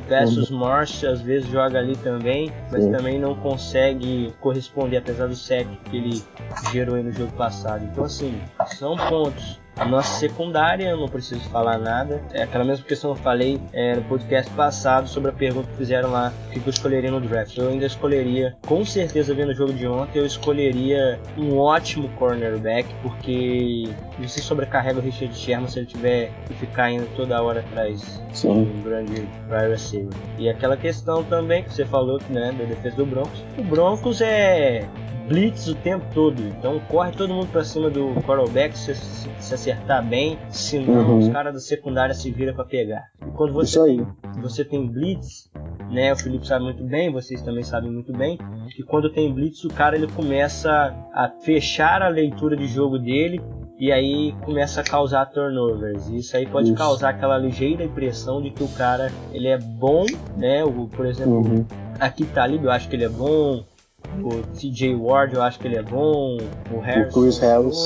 Versus. Marsh às vezes joga ali também, mas Sim. também não consegue corresponder, apesar do sec que ele gerou aí no jogo passado. Então, assim, são pontos a nossa secundária, eu não preciso falar nada. É aquela mesma questão que eu falei é, no podcast passado sobre a pergunta que fizeram lá, o que eu escolheria no draft. Eu ainda escolheria, com certeza vendo o jogo de ontem, eu escolheria um ótimo cornerback, porque você sobrecarrega o Richard Sherman se ele tiver que ficar indo toda hora atrás de um grande wide receiver. E aquela questão também que você falou, né, da defesa do Broncos. O Broncos é blitz o tempo todo. Então corre todo mundo para cima do quarterback se, se, se, acertar bem, senão uhum. os caras da secundária se viram para pegar. E quando você, você tem blitz, né, o Felipe sabe muito bem, vocês também sabem muito bem, que quando tem blitz o cara ele começa a fechar a leitura de jogo dele e aí começa a causar turnovers. Isso aí pode Isso. causar aquela ligeira impressão de que o cara ele é bom, né? O, por exemplo, uhum. aqui tá ali, eu acho que ele é bom. O TJ Ward eu acho que ele é bom. O Harrison. O Chris Harris.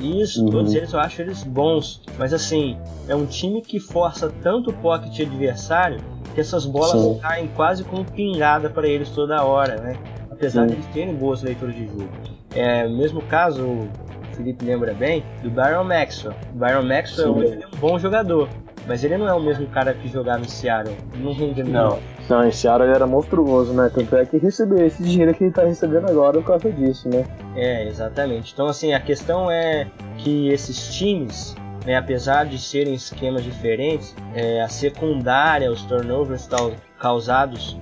Isso, uhum. todos eles eu acho eles bons. Mas assim, é um time que força tanto o pocket adversário que essas bolas Sim. caem quase como pingada para eles toda hora, né? Apesar Sim. de eles terem boas leituras de jogo. É, mesmo caso, o Felipe lembra bem, do Byron Maxwell. O Byron Maxwell hoje é um bom jogador, mas ele não é o mesmo cara que jogava no Seattle. Não rende Não. Não, Seattle ele era monstruoso, né? Tanto é que recebeu esse dinheiro que ele tá recebendo agora por causa disso, né? É, exatamente. Então, assim, a questão é que esses times, né, apesar de serem esquemas diferentes, é, a secundária, os turnovers tal, causados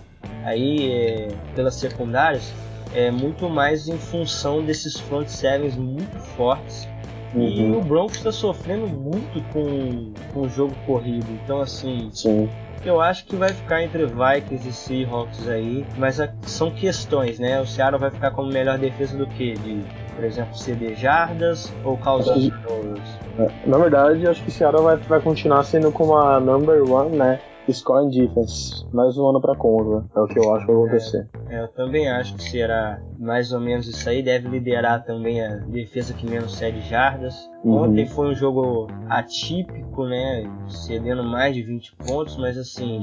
aí é, pelas secundárias, é muito mais em função desses front sevens muito fortes. Uhum. E o Broncos está sofrendo muito com, com o jogo corrido. Então, assim, Sim eu acho que vai ficar entre Vikings e Seahawks aí, mas são questões, né? O Seattle vai ficar como melhor defesa do que? De, por exemplo, CD jardas ou causar turnovers? É, na verdade, acho que o Seattle vai, vai continuar sendo como a number one, né? Scoring Defense, mais um ano para conta, é o que eu acho que vai acontecer. É, eu também acho que será mais ou menos isso aí, deve liderar também a defesa que menos cede jardas. Uhum. Ontem foi um jogo atípico, né, cedendo mais de 20 pontos, mas assim,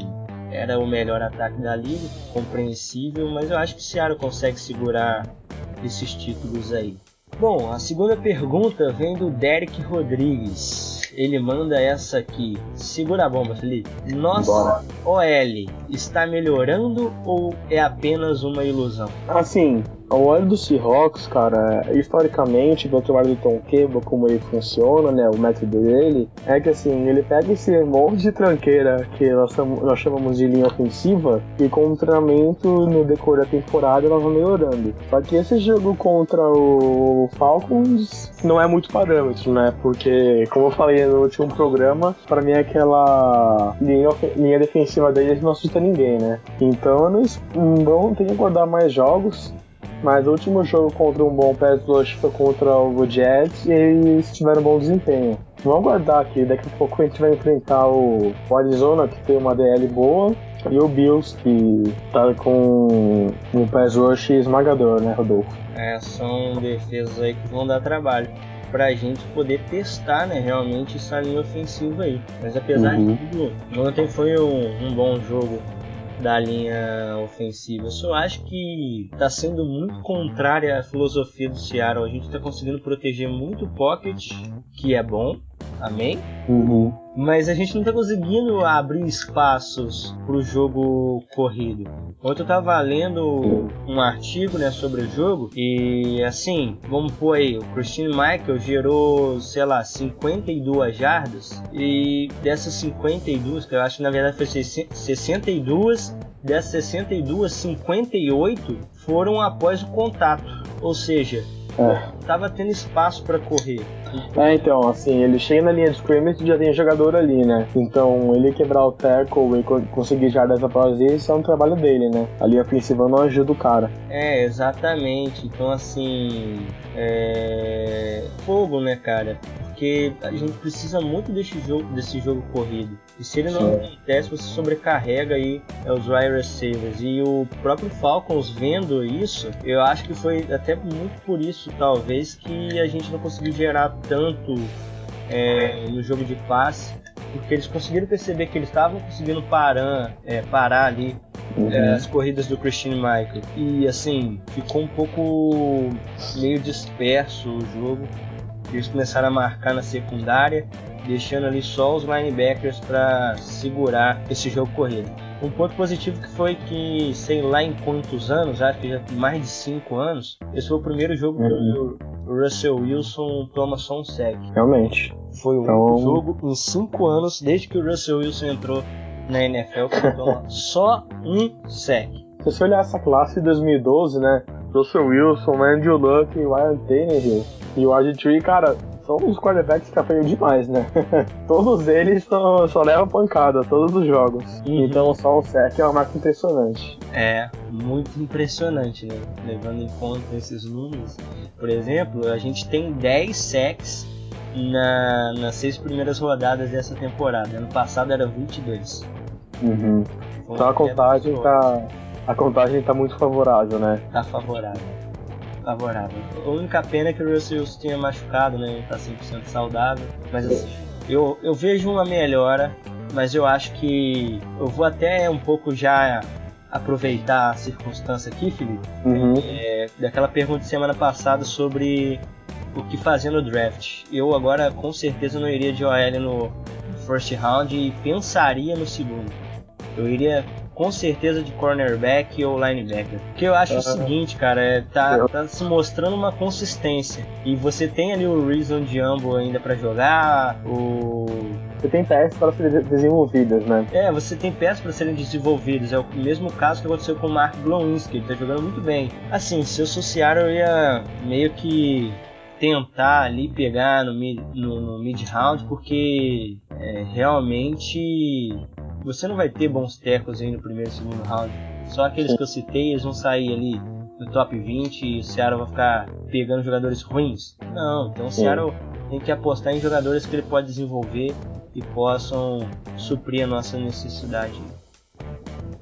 era o melhor ataque da liga, compreensível, mas eu acho que o Seattle consegue segurar esses títulos aí. Bom, a segunda pergunta vem do Derek Rodrigues ele manda essa aqui. Segura a bomba, Felipe. Nossa Bora. OL está melhorando ou é apenas uma ilusão? Assim, o óleo do Seahawks, cara, historicamente, pelo trabalho do Tom Cable, como ele funciona, né, o método dele, é que assim, ele pega esse monte de tranqueira que nós, nós chamamos de linha ofensiva e com o treinamento no decorrer da temporada ela vai melhorando. Só que esse jogo contra o Falcons não é muito parâmetro, né, porque, como eu falei no último programa, para mim aquela linha, linha defensiva deles não assusta ninguém, né. Então eu não, não tenho que guardar mais jogos mas o último jogo contra um bom pass rush foi contra o Jets e eles tiveram bom desempenho. Vamos aguardar aqui, daqui a pouco a gente vai enfrentar o, Arizona, que tem uma DL boa, e o Bills, que tá com um pass rush esmagador, né, Rodolfo? É, são defesas aí que vão dar trabalho pra gente poder testar, né, realmente essa linha ofensiva aí. Mas apesar uhum. de tudo, ontem foi um, um bom jogo da linha ofensiva. Eu só acho que está sendo muito contrária à filosofia do Seattle. A gente está conseguindo proteger muito o pocket, que é bom, amém? Uhum. Mas a gente não está conseguindo abrir espaços para o jogo corrido. Ontem eu estava lendo um artigo né, sobre o jogo e assim, vamos pôr aí, o Christian Michael gerou, sei lá, 52 jardas e dessas 52, que eu acho que na verdade foi 62, dessas 62, 58 foram após o contato. Ou seja, É. tava tendo espaço para correr. É, então, assim, ele chega na linha de scrimmage e já tem jogador ali, né? Então, ele quebrar o tackle e co- conseguir jardas após isso é um trabalho dele, né? A linha ofensiva não ajuda o cara. É, exatamente. Então, assim, é fogo, né, cara? Porque a gente precisa muito desse jogo, desse jogo corrido. E se ele não acontece, você sobrecarrega aí é, os wide receivers. E o próprio Falcons vendo isso, eu acho que foi até muito por isso, talvez, que a gente não conseguiu gerar tanto é, no jogo de passe. Porque eles conseguiram perceber que eles estavam conseguindo parar, é, parar ali é, as corridas do Christian Michael. E assim, ficou um pouco meio disperso o jogo. Eles começaram a marcar na secundária, deixando ali só os linebackers para segurar esse jogo corrido. Um ponto positivo que foi que, sei lá em quantos anos, acho que já mais de 5 anos, esse foi o primeiro jogo que o Russell Wilson toma só um sec. Realmente. Foi o Então- único jogo em 5 anos, desde que o Russell Wilson entrou na NFL, que toma só um sec. Se você olhar essa classe de 2012, né? Russell Wilson, Andrew Luck, Ryan Tannehill e o RG3, cara, são uns quarterbacks que apanham demais, né? todos eles só, só levam pancada, todos os jogos. Uhum. Então só o sec é uma marca impressionante. É muito impressionante, né? Levando em conta esses números. Por exemplo, a gente tem 10 sacks na, nas seis primeiras rodadas dessa temporada. Ano passado era 22. Uhum. Um Então a contagem tá. A contagem tá muito favorável, né? Tá favorável. Favorável. A única pena é que o Russell Wilson tinha machucado, né? Ele tá 100% saudável. Mas assim, eu, eu vejo uma melhora, mas eu acho que eu vou até um pouco já aproveitar a circunstância aqui, Felipe. Uhum. É, daquela pergunta de semana passada sobre o que fazer no draft. Eu agora com certeza não iria de OL no first round e pensaria no segundo. Eu iria com certeza de cornerback ou linebacker. Porque eu acho o Ah. seguinte, cara, é, tá, tá se mostrando uma consistência. E você tem ali o Reason Jumbo ainda pra jogar, o Você tem peças para serem desenvolvidas, né? é, você tem peças para serem desenvolvidas. É o mesmo caso que aconteceu com o Mark Glowinski, ele tá jogando muito bem. Assim, se eu Seattle, eu ia meio que tentar ali pegar no mid, no, no mid round, porque é, realmente você não vai ter bons tecos aí no primeiro e segundo round. Só aqueles que eu citei, eles vão sair ali no top 20 e o Seattle vai ficar pegando jogadores ruins. Não, então o. Seattle tem que apostar em jogadores que ele pode desenvolver e possam suprir a nossa necessidade.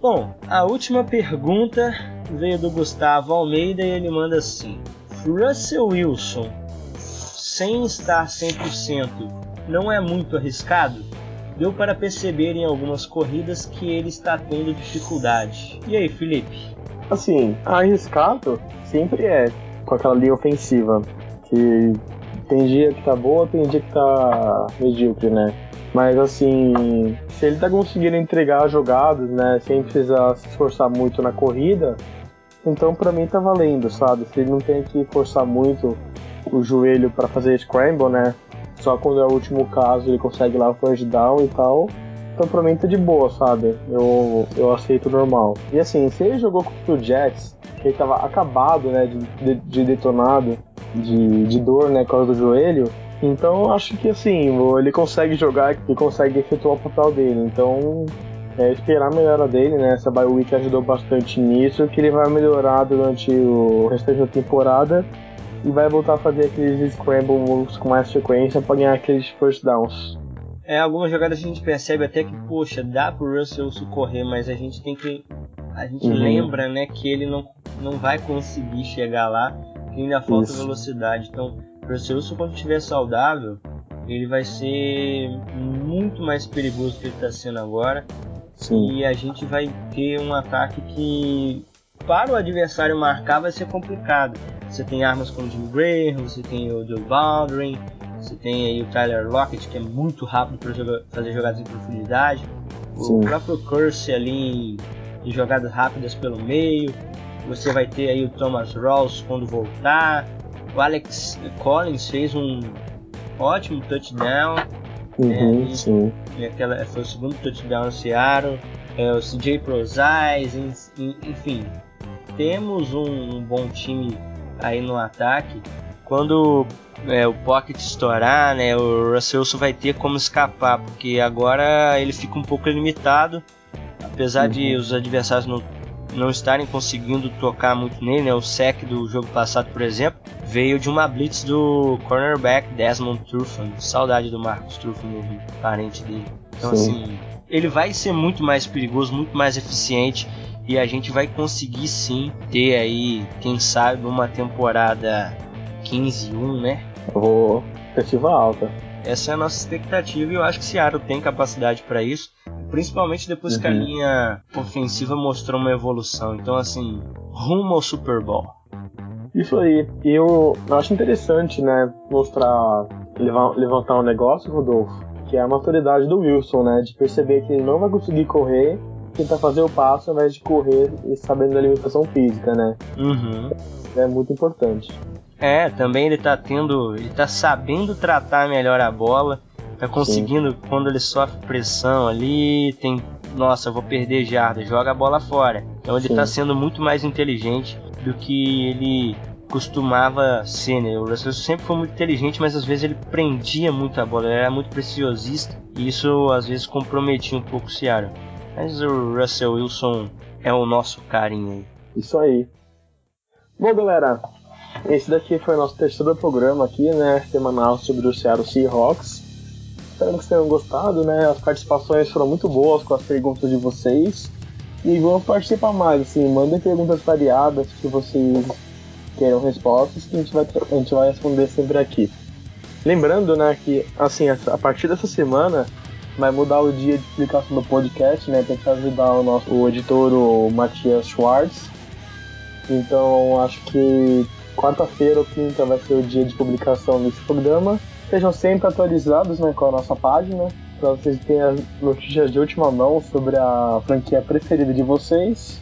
Bom, a última pergunta veio do Gustavo Almeida e ele manda assim: Russell Wilson, sem estar 100%, não é muito arriscado? Deu para perceber em algumas corridas que ele está tendo dificuldade. E aí, Felipe? Assim, arriscado sempre é com aquela linha ofensiva. Que tem dia que tá boa, tem dia que tá medíocre, né? Mas assim, se ele tá conseguindo entregar jogadas, né, sem precisar se esforçar muito na corrida, então pra mim tá valendo, sabe? Se ele não tem que forçar muito o joelho para fazer scramble, né? Só quando é o último caso ele consegue lá o first down e tal. Então pra mim tá de boa, sabe? Eu, eu aceito normal. E assim, se ele jogou contra o Jets, que ele tava acabado, né, de, de, de detonado, de, de dor, né, por causa do joelho, então acho que assim, ele consegue jogar e consegue efetuar o papel dele. Então é esperar a melhora dele, né? Essa bye week ajudou bastante nisso, que ele vai melhorar durante o restante da temporada e vai voltar a fazer aqueles scramble moves com mais frequência para ganhar aqueles first downs. É, algumas jogadas a gente percebe até que, poxa, dá pro Russell Wilson correr, mas a gente tem que. A gente Uhum. lembra, né, que ele não, não vai conseguir chegar lá, que ainda falta Isso. velocidade. Então, o Russell quando estiver saudável, ele vai ser muito mais perigoso do que ele está sendo agora. Sim. E a gente vai ter um ataque que, para o adversário marcar, vai ser complicado. Você tem armas como o Jim Graham, você tem o Joe Baldwin, você tem aí o Tyler Lockett, que é muito rápido para joga fazer jogadas em profundidade. Sim. O próprio Curse ali em jogadas rápidas pelo meio. Você vai ter aí o Thomas Rawls quando voltar. O Alex Collins fez um ótimo touchdown. Uhum, é, sim. E aquela, foi o segundo touchdown no Seattle. É, o CJ Prozais, enfim. Temos um, um, bom time aí no ataque. Quando é, o pocket estourar, né, o Russell vai ter como escapar, porque agora ele fica um pouco limitado. Apesar uhum. de os adversários não não estarem conseguindo tocar muito nele, né? O sec do jogo passado, por exemplo, veio de uma blitz do cornerback Desmond Trufant. Saudade do Marcos Trufant, parente dele. Então, Sim. assim, ele vai ser muito mais perigoso, muito mais eficiente e a gente vai conseguir sim ter aí, quem sabe, uma temporada 15-1, né? Eu vou expectativa alta. Essa é a nossa expectativa e eu acho que Seattle tem capacidade para isso. Principalmente depois uhum. que a uhum. linha ofensiva mostrou uma evolução. Então, assim, rumo ao Super Bowl. Isso aí. Eu acho interessante, né, mostrar, levantar um negócio, Rodolfo, que é a maturidade do Wilson, né, de perceber que ele não vai conseguir correr, tentar fazer o passo ao invés de correr e sabendo da limitação física, né. Uhum. É muito importante. É, também ele tá tendo, ele tá sabendo tratar melhor a bola Tá conseguindo, Sim. quando ele sofre pressão ali, tem. Nossa, vou perder jarda, joga a bola fora. Então ele Sim. tá sendo muito mais inteligente do que ele costumava ser, né? O Russell sempre foi muito inteligente, mas às vezes ele prendia muito a bola, ele era muito preciosista e isso às vezes comprometia um pouco o Seattle. Mas o Russell Wilson é o nosso carinho aí. Isso aí. Bom, galera, esse daqui foi o nosso terceiro programa aqui, né, semanal sobre o Seattle Seahawks. Espero que vocês tenham gostado, né? As participações foram muito boas com as perguntas de vocês. E vamos participar mais, assim, mandem perguntas variadas que vocês queiram respostas que a gente vai, a gente vai responder sempre aqui. Lembrando, né, que assim, a partir dessa semana vai mudar o dia de publicação do podcast, né? Tem que ajudar o nosso o editor, o Matias Schwartz. Então acho que quarta-feira ou quinta vai ser o dia de publicação desse programa. Sejam sempre atualizados né, com a nossa página, para vocês terem as notícias de última mão sobre a franquia preferida de vocês,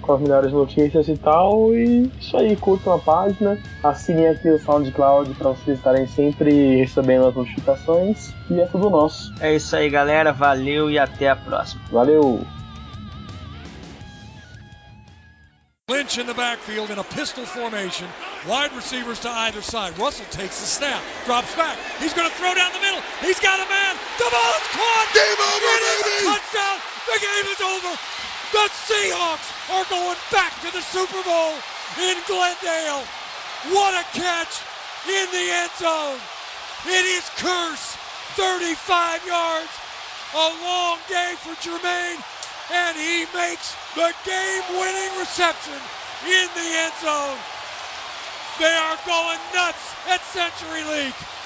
com as melhores notícias e tal. E isso aí, curtam a página, assinem aqui o SoundCloud para vocês estarem sempre recebendo as notificações. E é tudo nosso. É isso aí, galera. Valeu e até a próxima. Valeu! Lynch in the backfield in a pistol formation. Wide receivers to either side. Russell takes the snap, drops back. He's going to throw down the middle. He's got a man. The ball is caught. Game over, baby. Touchdown. The game is over. The Seahawks are going back to the Super Bowl in Glendale. What a catch in the end zone. It is Curse. 35 yards. A long day for Jermaine and he makes the game-winning reception in the end zone. They are going nuts at CenturyLink.